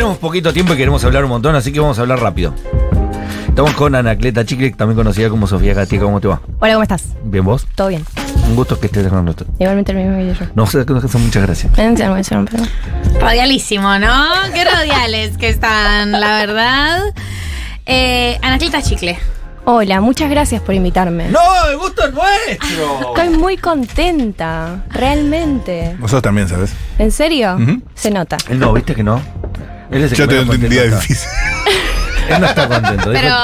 tenemos poquito tiempo y queremos hablar un montón, así que vamos a hablar rápido. Estamos con Anacleta Chicle, también conocida como Sofía Gatica. ¿Cómo te va? Hola, ¿cómo estás? ¿Bien vos? ¿Todo bien? Un gusto que estés con nosotros. Igualmente lo mismo que yo. No muchas gracias. Radialísimo, ¿no? Qué radiales que están, la verdad. Eh, Anacleta Chicle. Hola, muchas gracias por invitarme. ¡No! ¡El gusto es nuestro! Estoy muy contenta, realmente. Vosotros también, ¿sabes? ¿En serio? Se nota. Él no, ¿viste que no? Él es el Yo que tengo menos un día difícil. Él no está contento. Pero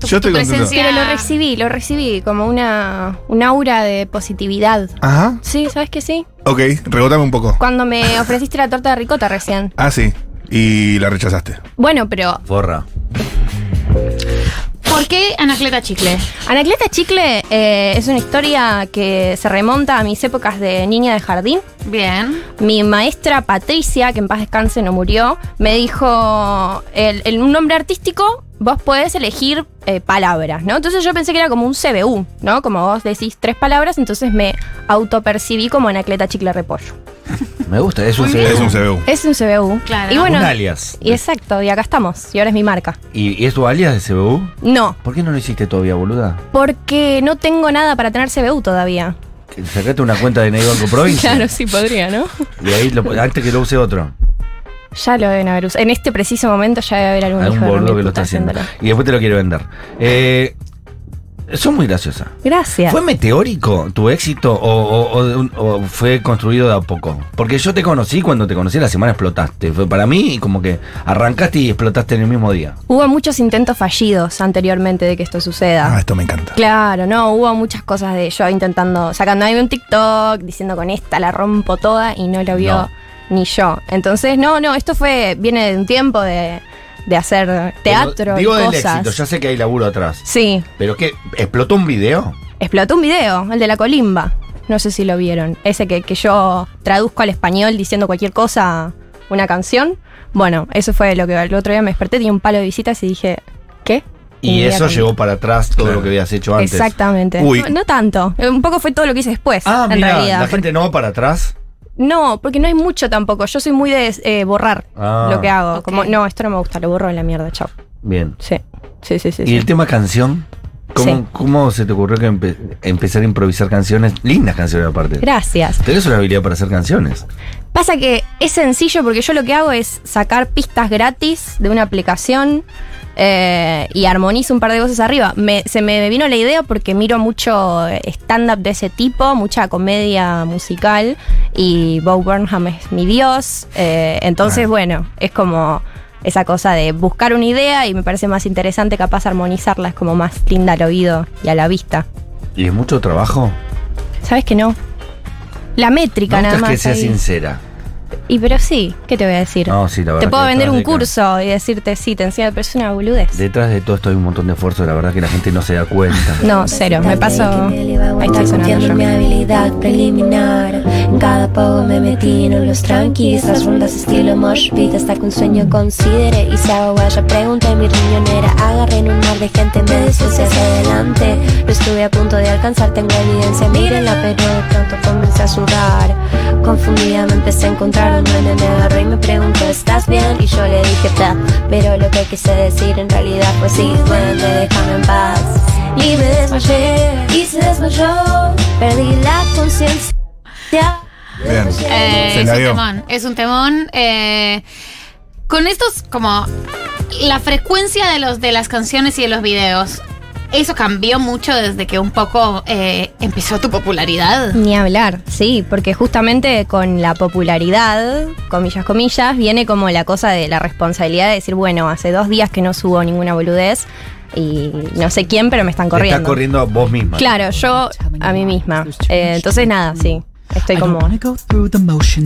tu, Yo estoy tu contento. presencia. Pero lo recibí, lo recibí como una, un aura de positividad. Ajá. Sí, ¿sabes que sí? Ok, rebotame un poco. Cuando me ofreciste la torta de ricota recién. Ah, sí. Y la rechazaste. Bueno, pero Forra. ¿Por qué Anacleta Chicle? Anacleta Chicle eh, es una historia que se remonta a mis épocas de niña de jardín. Bien. Mi maestra Patricia, que en paz descanse no murió, me dijo, el, el- un nombre artístico, vos podés elegir eh, palabras, ¿no? Entonces yo pensé que era como un CBU, ¿no? Como vos decís tres palabras, entonces me autopercibí como Anacleta Chicle Repollo. Me gusta, es un bien. Es un CBU. CBU. Es un CBU. Claro. Y bueno, Un alias. y exacto, y acá estamos, y ahora es mi marca. ¿Y, y es tu alias de CBU? No, ¿Por qué no lo hiciste todavía, boluda? porque no tengo nada para tener CBU todavía. Sacate una cuenta de Ney Banco Provincia. Claro, sí podría, ¿no? Y ahí, lo- antes que lo use otro. Ya lo deben haber usado. En este preciso momento ya debe haber algún Algún hijo de que lo está haciendo. haciéndolo. Y después te lo quiere vender. Eh, son muy graciosa. Gracias. ¿Fue meteórico tu éxito o, o- o de un- o fue construido de a poco? Porque yo te conocí, cuando te conocí la semana explotaste. Fue para mí como que arrancaste y explotaste en el mismo día. Hubo muchos intentos fallidos anteriormente de que esto suceda. Ah, esto me encanta. Claro, no, hubo muchas cosas de yo intentando, sacando ahí un TikTok, diciendo con esta la rompo toda y no lo vio No. Ni yo. Entonces, no, no, esto fue, viene de un tiempo de, de hacer teatro Pero y digo del cosas. éxito, ya sé que hay laburo atrás. Sí, Pero que explotó un video. explotó un video, el de la colimba. No sé si lo vieron. Ese que, que yo traduzco al español diciendo cualquier cosa, una canción. Bueno, eso fue lo que el otro día me desperté, tenía un palo de visitas y dije, ¿qué? Y eso llevó para atrás todo Claro. lo que habías hecho antes. Exactamente. Uy. No, no tanto. Un poco fue todo lo que hice después, Ah, en realidad. la gente no va para atrás. No, porque no hay mucho tampoco. Yo soy muy de eh, borrar Ah. lo que hago. Como, no, esto no me gusta, lo borro en la mierda, chao. Bien. Sí, sí, sí, sí. ¿Y sí. el tema canción? ¿Cómo, Sí. cómo se te ocurrió que empe- empezar a improvisar canciones? Lindas canciones aparte. Gracias. Tenés una habilidad para hacer canciones. Pasa que es sencillo porque yo lo que hago es sacar pistas gratis de una aplicación eh, y armonizo un par de voces arriba. Me- se me vino la idea porque miro mucho stand-up de ese tipo, mucha comedia musical y Bo Burnham es mi dios. eh, entonces, Ah. bueno, es como esa cosa de buscar una idea y me parece más interesante capaz armonizarla, es como más linda al oído y a la vista. ¿Y es mucho trabajo? ¿Sabes que no? La métrica Me nada más. que ahí. sincera. Y pero sí, ¿qué te voy a decir? No, sí, la verdad. Te puedo que vender un curso y decirte sí, te enseño, pero es una boludez. Detrás de todo esto hay un montón de esfuerzo, la verdad que la gente no se da cuenta. No, cero, me paso. Ahí está sonando mi habilidad preliminar En cada poco me metí en los tranquis Las rondas estilo mosh pit Hasta que un sueño considere Y se hago ya pregunté mi riñonera Agarré en un mar de gente Me deshice hacia adelante Lo estuve a punto de alcanzar Tengo evidencia, mírenla Pero de pronto comencé a sudar Confundida me empecé a encontrar Nene me agarró y me preguntó ¿Estás bien? Y yo le dije "Ta". Pero lo que quise decir en realidad fue sí Duende, déjame en paz y me desmayé y se desmayó. Perdí la conciencia. Bien. Eh, Se es la un dio. temón. Es un temón. eh, con estos, como. La frecuencia de, los, de las canciones y de los videos. ¿Eso cambió mucho desde que un poco eh, empezó tu popularidad? Ni hablar, sí, porque justamente con la popularidad, comillas, comillas, viene como la cosa de la responsabilidad de decir, bueno, hace dos días que no subo ninguna boludez y no sé quién, pero me están Te Estás corriendo. corriendo a vos misma. Claro, yo a mí misma. Eh, entonces nada, sí, estoy como...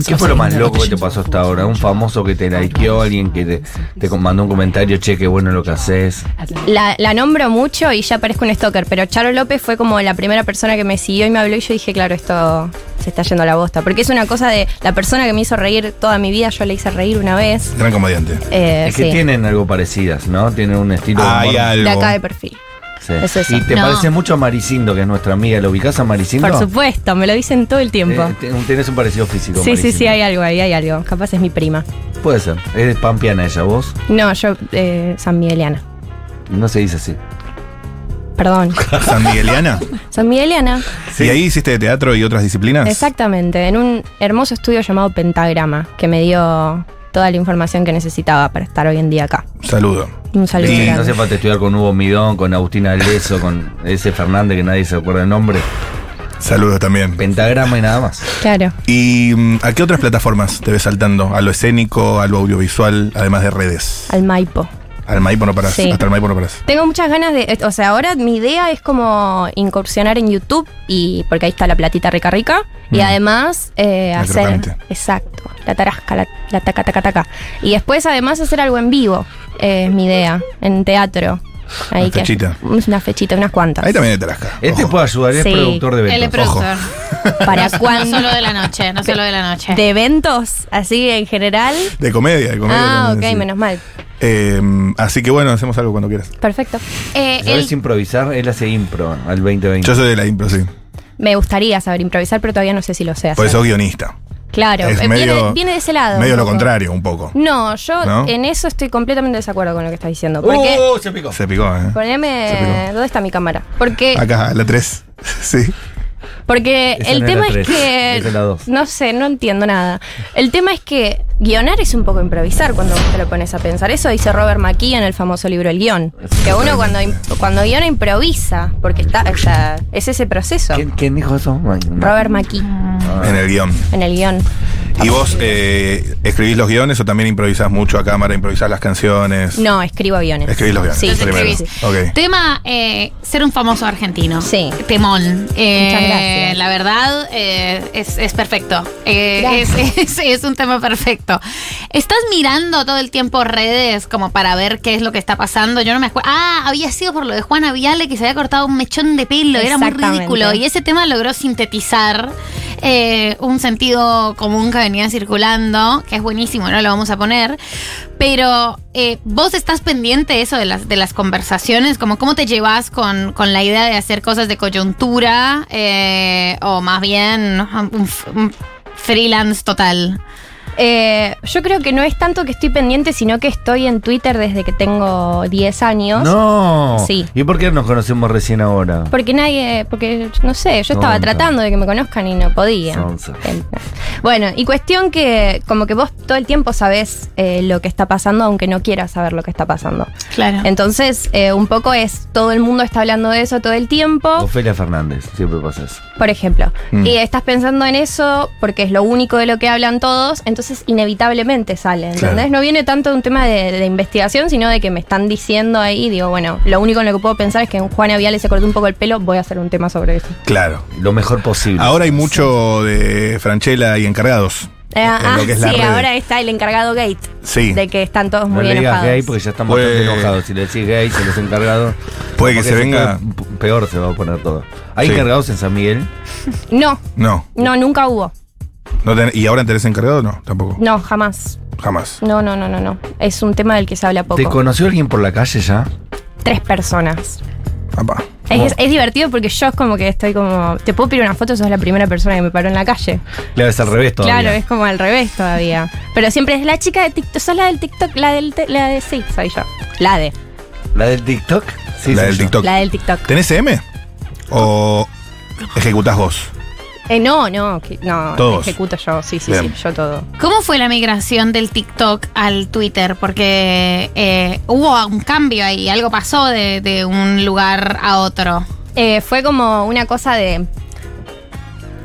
¿Qué fue lo más loco que te pasó hasta ahora? ¿Un famoso que te likeó? ¿Alguien que te, te mandó un comentario? Che, qué bueno lo que haces. La, la nombro mucho y ya parezco un stalker, pero Charo López fue como la primera persona que me siguió y me habló y yo dije, claro, esto se está yendo a la bosta. Porque es una cosa de la persona que me hizo reír toda mi vida, yo le hice reír una vez. Gran comediante. Eh, es que sí, tienen algo parecidas, ¿no? Tienen un estilo de Hay humor. algo. de acá de perfil. Sí. Es eso. Y te No. parece mucho a Maricindo, que es nuestra amiga. ¿Lo ubicás a Maricindo? Por supuesto, me lo dicen todo el tiempo. Eh, te- tenés un parecido físico. sí, sí, sí, hay algo ahí, hay algo. Capaz es mi prima. Puede ser. Es pampeana ella, vos. No, yo, eh, San Migueliana. No se dice así. Perdón. San Migueliana. San Migueliana. ¿Y ahí hiciste teatro y otras disciplinas? Exactamente, en un hermoso estudio llamado Pentagrama, que me dio toda la información que necesitaba para estar hoy en día acá. Saludo. Un saludo Y- No hace falta estudiar con Hugo Midón, con Agustina Leso, con ese Fernández que nadie se acuerda el nombre. Saludos también. Pentagrama y nada más. Claro. ¿Y mm, a qué otras plataformas te ves saltando? ¿A lo escénico, a lo audiovisual, además de redes? Al Maipo. Al Maipo no parás. Sí. Hasta el Maipo no parás. Tengo muchas ganas de. O sea, ahora mi idea es como incursionar en YouTube y. porque ahí está la platita rica rica. Y Mm. además eh, hacer. crocante. Exacto. La tarasca, la, la taca taca taca. Y después además hacer algo en vivo. eh, es mi idea. En teatro. Ahí Una que- fechita. Una fechita, unas cuantas. Ahí también hay Tarasca. Este Ojo. puede ayudar, es Sí. productor de Él es eventos. ¿Para No cuándo? solo de la noche, no solo de la noche. ¿De eventos? Así en general. De comedia, de comedia. Ah, ok, sí. menos mal. Eh, así que bueno, hacemos algo cuando quieras. Perfecto. Eh, ¿Sabes él- improvisar? Él hace impro al 2020. Yo soy de la impro, sí. Me gustaría saber improvisar, pero todavía no sé si lo sé hacer. Por eso guionista. Claro, es eh, medio- viene, viene de ese lado. Medio lo contrario, un poco. No, yo ¿No? en eso estoy completamente de desacuerdo con lo que estás diciendo. Porque. ¡Uh! Se picó. Se picó, ¿eh? Se Poneme. picó. ¿Dónde está mi cámara? Porque, Acá, la 3. Sí. Porque Esa el no tema es que. No sé, no entiendo nada. El tema es que guionar es un poco improvisar cuando vos te lo pones a pensar. Eso dice Robert McKee en el famoso libro El guion. Que uno cuando, cuando guiona improvisa, porque está, o sea, es ese proceso. ¿Quién, quién dijo eso? Robert McKee En el guion. en el guion. ¿Y vos eh, escribís los guiones o también improvisás mucho a cámara, improvisás las canciones? No, escribo guiones. Escribís los guiones. Sí, Los escribís. Tema, eh, ser un famoso argentino. Sí. Temón. Eh, Muchas gracias. La verdad, eh, es, es perfecto. Eh, es, es- es un tema perfecto. ¿Estás mirando todo el tiempo redes como para ver qué es lo que está pasando? Yo no me acuerdo. Ah, había sido por lo de Juana Viale que se había cortado un mechón de pelo. Era muy ridículo. Y ese tema logró sintetizar eh, un sentido común que venía circulando, que es buenísimo, no lo vamos a poner. Pero eh, vos estás pendiente eso de las, de las conversaciones, como cómo te llevas con, con la idea de hacer cosas de coyuntura eh, o más bien un freelance total. Eh, yo creo que no es tanto que estoy pendiente, sino que estoy en Twitter desde que tengo 10 años. No. Sí. ¿Y por qué nos conocemos recién ahora? Porque nadie, porque no sé, yo estaba tratando de que me conozcan y no podía. Sonsa. Eh, Bueno, y cuestión que como que vos todo el tiempo sabés eh, lo que está pasando, aunque no quieras saber lo que está pasando. Claro. Entonces, eh, un poco es, todo el mundo está hablando de eso todo el tiempo. Ofelia Fernández, siempre pasa eso. por ejemplo. Mm. Y estás pensando en eso porque es lo único de lo que hablan todos, entonces inevitablemente sale, ¿entendés? Claro. No viene tanto de un tema de, de investigación, sino de que me están diciendo ahí, digo, bueno, lo único en lo que puedo pensar es que en Juana Viale se cortó un poco el pelo, voy a hacer un tema sobre eso. Claro. Lo mejor posible. Ahora hay mucho de Franchella y encargados. Eh, en ah, lo que es la sí, ahora está el encargado Gate, Sí. de que están todos no muy le digas enojados. gay porque ya estamos Puede- bastante enojados. Si le decís gay, se les encargado. Puede que se venga- Peor se va a poner todo. ¿Hay Sí. encargados en San Miguel? No, No. no, nunca hubo. No ten- ¿Y ahora tenés encargado? No, tampoco. No, jamás. Jamás. No, no, no, no, no. Es un tema del que se habla ¿Te poco. conoció alguien por la calle ya? Tres personas. Papá. Es, es divertido porque yo es como que estoy como. Te puedo pedir una foto, sos la primera persona que me paró en la calle. Claro, es al revés todavía. Claro, es como al revés todavía. Pero siempre es la chica de TikTok. Sos la del TikTok, la del. te- La de. Sí, soy yo. La de. ¿La del TikTok? Sí, la del yo. TikTok. La del TikTok. ¿Tenés M? ¿O ejecutás vos? Eh, no, no, que- no. Todos. Ejecuto yo, sí, sí, Bien. sí, yo todo. ¿Cómo fue la migración del TikTok al Twitter? Porque eh, hubo un cambio ahí, algo pasó de, de un lugar a otro. Eh, fue como una cosa de.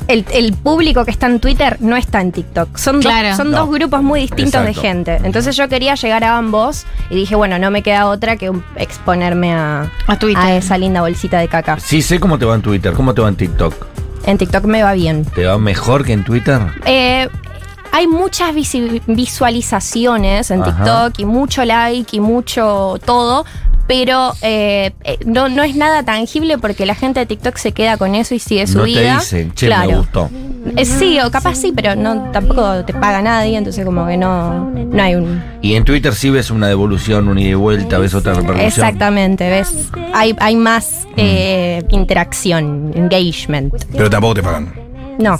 El, el público que está en Twitter no está en TikTok. Son, dos- Claro. son No. dos grupos muy distintos Exacto. de gente. Entonces yo quería llegar a ambos y dije, bueno, no me queda otra que un- exponerme a, A Twitter. a esa linda bolsita de caca. Sí, sé cómo te va en Twitter. ¿Cómo te va en TikTok? En TikTok me va bien. ¿Te va mejor que en Twitter? Eh, hay muchas visualizaciones en Ajá. TikTok y mucho like y mucho todo, pero eh, eh, no, no es nada tangible porque la gente de TikTok se queda con eso y sigue su No te vida. dicen, che, claro. me gustó. Eh, sí, o capaz sí, pero no tampoco te paga nadie, entonces como que no, no hay un... Y en Twitter sí ves una devolución, un ida y vuelta, ves otra repercusión. Exactamente, ¿ves? Hay, hay más eh, interacción, engagement. Pero tampoco te pagan. No,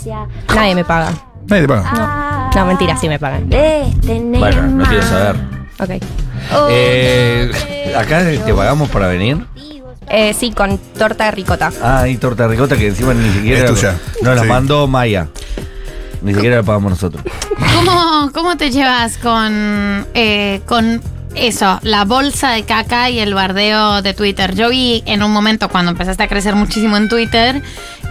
nadie me paga. Nadie te paga. No, mentira, sí me pagan. Bueno, no quiero saber. Ok. Eh, acá te pagamos para venir. Eh, sí, con torta de ricota. Ah, hay torta de ricota que encima ni siquiera. Es tuya. Nos la Sí. mandó Maya. Ni siquiera la pagamos nosotros. ¿Cómo, cómo te llevas con, eh, con eso, la bolsa de caca y el bardeo de Twitter? Yo vi en un momento cuando empezaste a crecer muchísimo en Twitter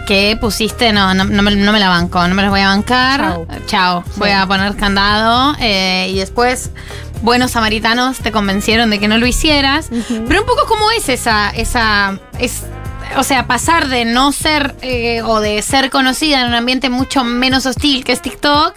que pusiste, no, no, no me, no me la banco, no me las voy a bancar. Chau. Chao, voy a poner candado. eh, y después, buenos samaritanos te convencieron de que no lo hicieras. Pero un poco cómo es esa, esa, es, o sea, pasar de no ser eh, o de ser conocida en un ambiente mucho menos hostil que es TikTok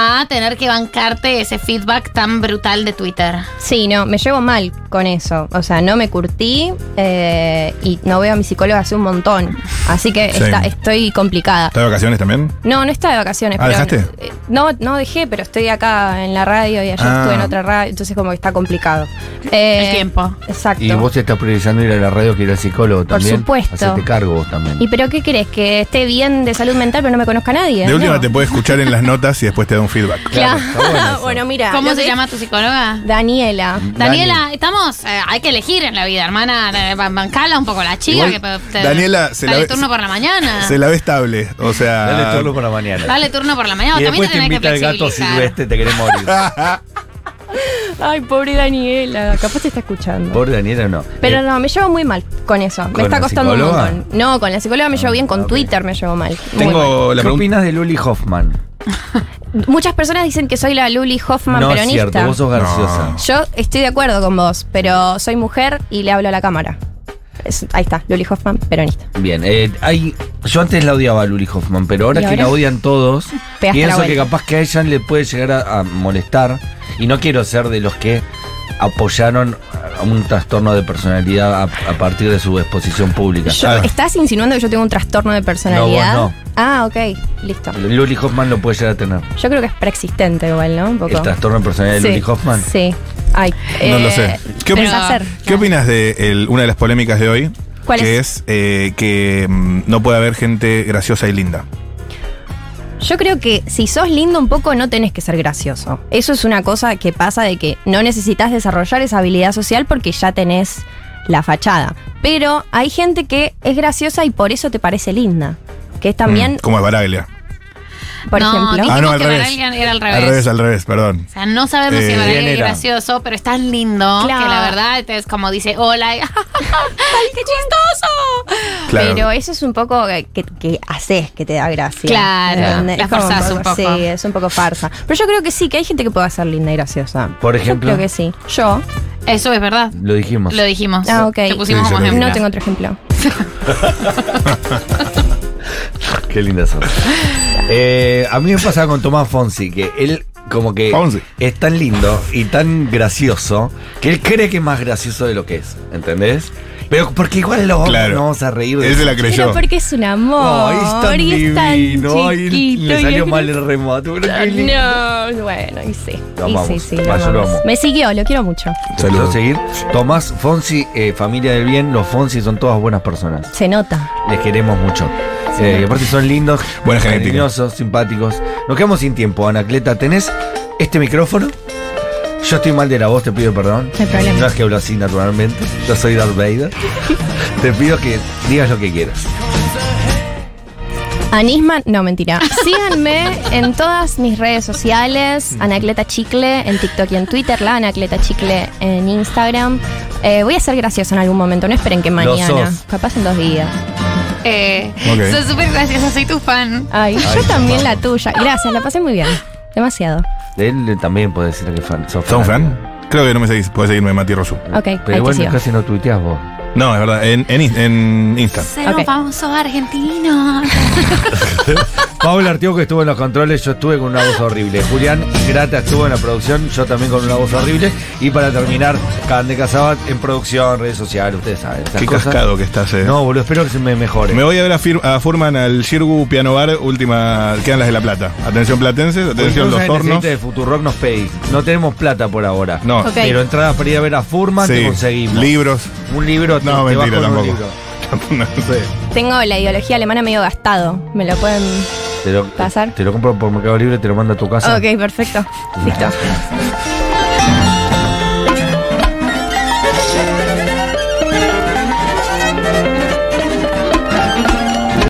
a tener que bancarte ese feedback tan brutal de Twitter. Sí, no, me llevo mal con eso. O sea, no me curtí eh, y no veo a mi psicóloga hace un montón. Así que Sí. está- estoy complicada. ¿Estás de vacaciones también? No, no está de vacaciones. Ah, pero, ¿dejaste? eh, no, no dejé, pero estoy acá en la radio y ayer Ah. estuve en otra radio, entonces como que está complicado. Eh, El tiempo. Exacto. Y vos te estás priorizando ir a la radio que ir al psicólogo Por también. supuesto. Hacete cargo vos también. ¿Y pero qué crees? ¿Que esté bien de salud mental pero no me conozca nadie? De última No. te puede escuchar en las notas y después te da un feedback. Claro, bueno mira. ¿Cómo se llama tu psicóloga? Daniela. Daniela, estamos, eh, hay que elegir en la vida, hermana, eh, ban- bancala un poco la chica. Igual, que pe- te- Daniela, se la dale ve- turno por la mañana. Se la ve estable. O sea. Dale turno para mañana. Dale turno por la mañana. y También después te te tenés que invita el gato flexibilizar. silvestre, te queremos morir. Ay, pobre Daniela. Capaz te está escuchando. Por Daniela no. Pero Eh, no, me llevo muy mal con eso. ¿Con Me está la costando psicóloga? un montón. No, con la psicóloga me llevo bien, con ah. Twitter me llevo mal. Muy mal. Tengo la ¿Qué pregunta. opinas de Luli Hoffman? Muchas personas dicen que soy la Luli Hoffman no es peronista. cierto, vos sos graciosa. No. Yo estoy de acuerdo con vos, pero soy mujer y le hablo a la cámara. Es- ahí está, Luli Hoffman, peronista. Bien, eh, hay, yo antes la odiaba a Luli Hoffman, pero ahora ¿Y que la odian todos, Pegaste pienso que capaz que a ella le puede llegar a, a molestar. Y no quiero ser de los que apoyaron a un trastorno de personalidad a, a partir de su exposición pública. Yo- Ah. ¿Estás insinuando que yo tengo un trastorno de personalidad? No, vos Ah, ok, listo. Luli Hoffman lo puede llegar a tener. Yo creo que es preexistente igual, ¿no? Un poco. ¿El trastorno de personalidad de Sí, Luli Hoffman? Sí. Ay, No lo eh, sé. ¿Qué, opinas- hacer? ¿Qué opinas de el- una de las polémicas de hoy? ¿Cuál que es? es, eh, que mm, no puede haber gente graciosa y linda. Yo creo que si sos lindo un poco no tenés que ser gracioso. Eso es una cosa que pasa de que no necesitas desarrollar esa habilidad social porque ya tenés la fachada. Pero hay gente que es graciosa y por eso te parece linda. Que es también, Mm, como es Baraglia. por no, ejemplo. dijimos Ah, no, al que revés. Baraglia era al revés. Al revés, al revés, perdón. O sea, no sabemos si Eh, Baraglia ¿quién es era? gracioso, pero es tan lindo Claro. que la verdad es como dice hola. y- ¡Ay, qué chistoso! Claro. Pero eso es un poco que, que, haces que te da gracia. Claro, ¿entendés? la forzás un poco. Sí, es un poco farsa. Pero yo creo que sí, que hay gente que pueda ser linda y graciosa. Por ejemplo. Yo creo que sí. Yo Eso es verdad. Lo dijimos. Lo dijimos. Ah, ok. Te pusimos Sí, como lo ejemplo. no tengo otro ejemplo. Qué linda sos. Eh, a mí me pasaba con Tomás Fonsi, que él como que Fonsi. es tan lindo y tan gracioso que él cree que es más gracioso de lo que es, ¿entendés? Pero porque igual lo Claro. no vamos a reír de Él se la creyó. Pero porque es un amor. Ay, es tan y es tan divino. Ay, chiquito, le salió mal el qué lindo. No, bueno, y sí. Lo y amamos. sí, sí, lo yo lo amamos. amo. Me siguió, lo quiero mucho. Saludos. ¿Puedo seguir? Tomás Fonsi, eh, familia del bien, los Fonsi son todas buenas personas. Se nota. Les queremos mucho. Eh, aparte son lindos, genética. cariñosos, simpáticos. Nos quedamos sin tiempo, Anacleta. ¿Tenés este micrófono? Yo estoy mal de la voz, te pido perdón. No hay problema. No es que hablo así naturalmente. Yo soy Darth Vader. te pido que digas lo que quieras. Anisman, no mentira. Síganme en todas mis redes sociales, Anacleta Chicle, en TikTok y en Twitter, la Anacleta Chicle en Instagram. Eh, voy a ser graciosa en algún momento, no esperen que mañana, capaz en dos días. Eh, Ok. Sos súper graciosa, soy tu fan. Ay, yo también la tuya. Gracias, la pasé muy bien. Demasiado. De él también puedes decir que fan. sos ¿Sos un fan? Creo que no me seguís. Puedes seguirme Mati Rosu. Ok, ahí Pero te igual sigo. casi no tuiteas vos. No, es verdad, en, en, en Insta. Ser Ok. famoso argentino. Paula Artigo que estuvo en los controles, yo estuve con una voz horrible. Julián Grata estuvo en la producción, yo también con una voz horrible. Y para terminar, Cande Casabat en producción, redes sociales, ustedes saben. esas Qué cosas. cascado que estás, eh. No, boludo, espero que se me mejore. Me voy a ver a, Fir- a Furman al Shirgu Piano Bar, última, quedan las de La Plata. Atención platenses, atención los hornos. de Futurock nos pedís. No tenemos plata por ahora. No, Ok. Pero entradas para ir a ver a Furman sí, te conseguimos. libros. Un libro, No, te mentira, un tampoco. libro. no sé. Tengo la ideología alemana medio gastado. ¿Me lo pueden Te lo, pasar? te lo compro por Mercado Libre, te lo mando a tu casa. Ok, perfecto. Listo.